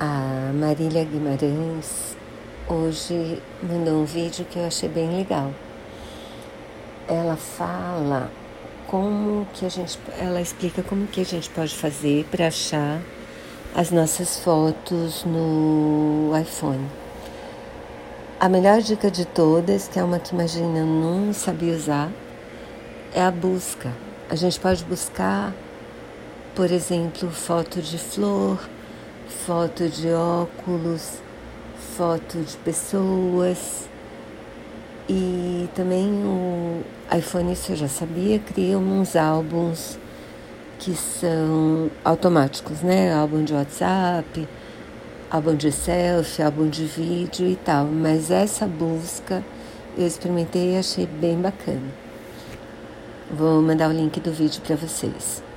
A Marília Guimarães hoje mandou um vídeo que eu achei bem legal. Ela fala como que a gente, ela explica como que a gente pode fazer para achar as nossas fotos no iPhone. A melhor dica de todas, que é uma que imagina não sabia usar, é a busca. A gente pode buscar, por exemplo, foto de flor, foto de óculos, foto de pessoas. E também o iPhone, isso eu já sabia, cria uns álbuns que são automáticos, né? Álbum de WhatsApp, álbum de selfie, álbum de vídeo e tal. Mas essa busca eu experimentei e achei bem bacana. Vou mandar o link do vídeo para vocês.